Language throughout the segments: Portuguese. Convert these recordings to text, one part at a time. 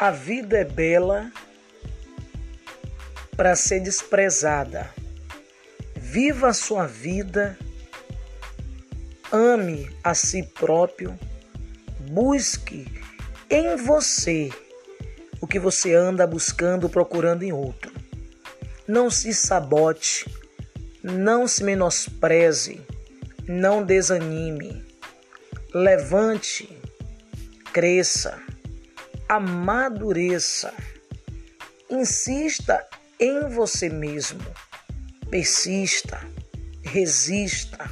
A vida é bela para ser desprezada. Viva a sua vida, ame a si próprio, busque em você o que você anda buscando, procurando em outro. Não se sabote, não se menospreze, não desanime. Levante, cresça, amadureça. Insista em você mesmo. Persista, resista.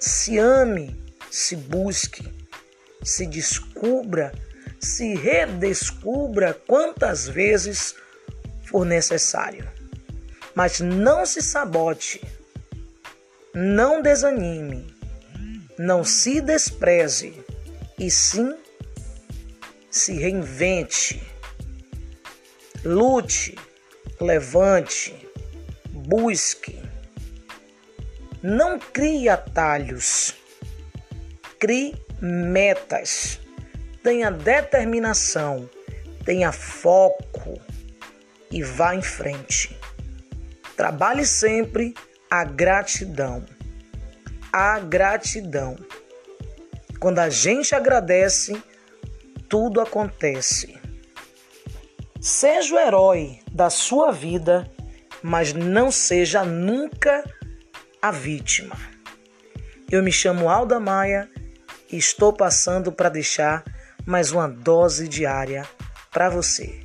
Se ame, se busque, se descubra, se redescubra quantas vezes for necessário. Mas não se sabote, não desanime, não se despreze, e sim se reinvente, lute, levante, busque. Não crie atalhos, crie metas, tenha determinação, tenha foco e vá em frente. Trabalhe sempre a gratidão. A gratidão. Quando a gente agradece, tudo acontece. Seja o herói da sua vida, mas não seja nunca a vítima. Eu me chamo Alda Maia e estou passando para deixar mais uma dose diária para você.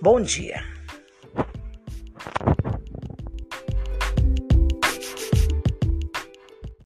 Bom dia!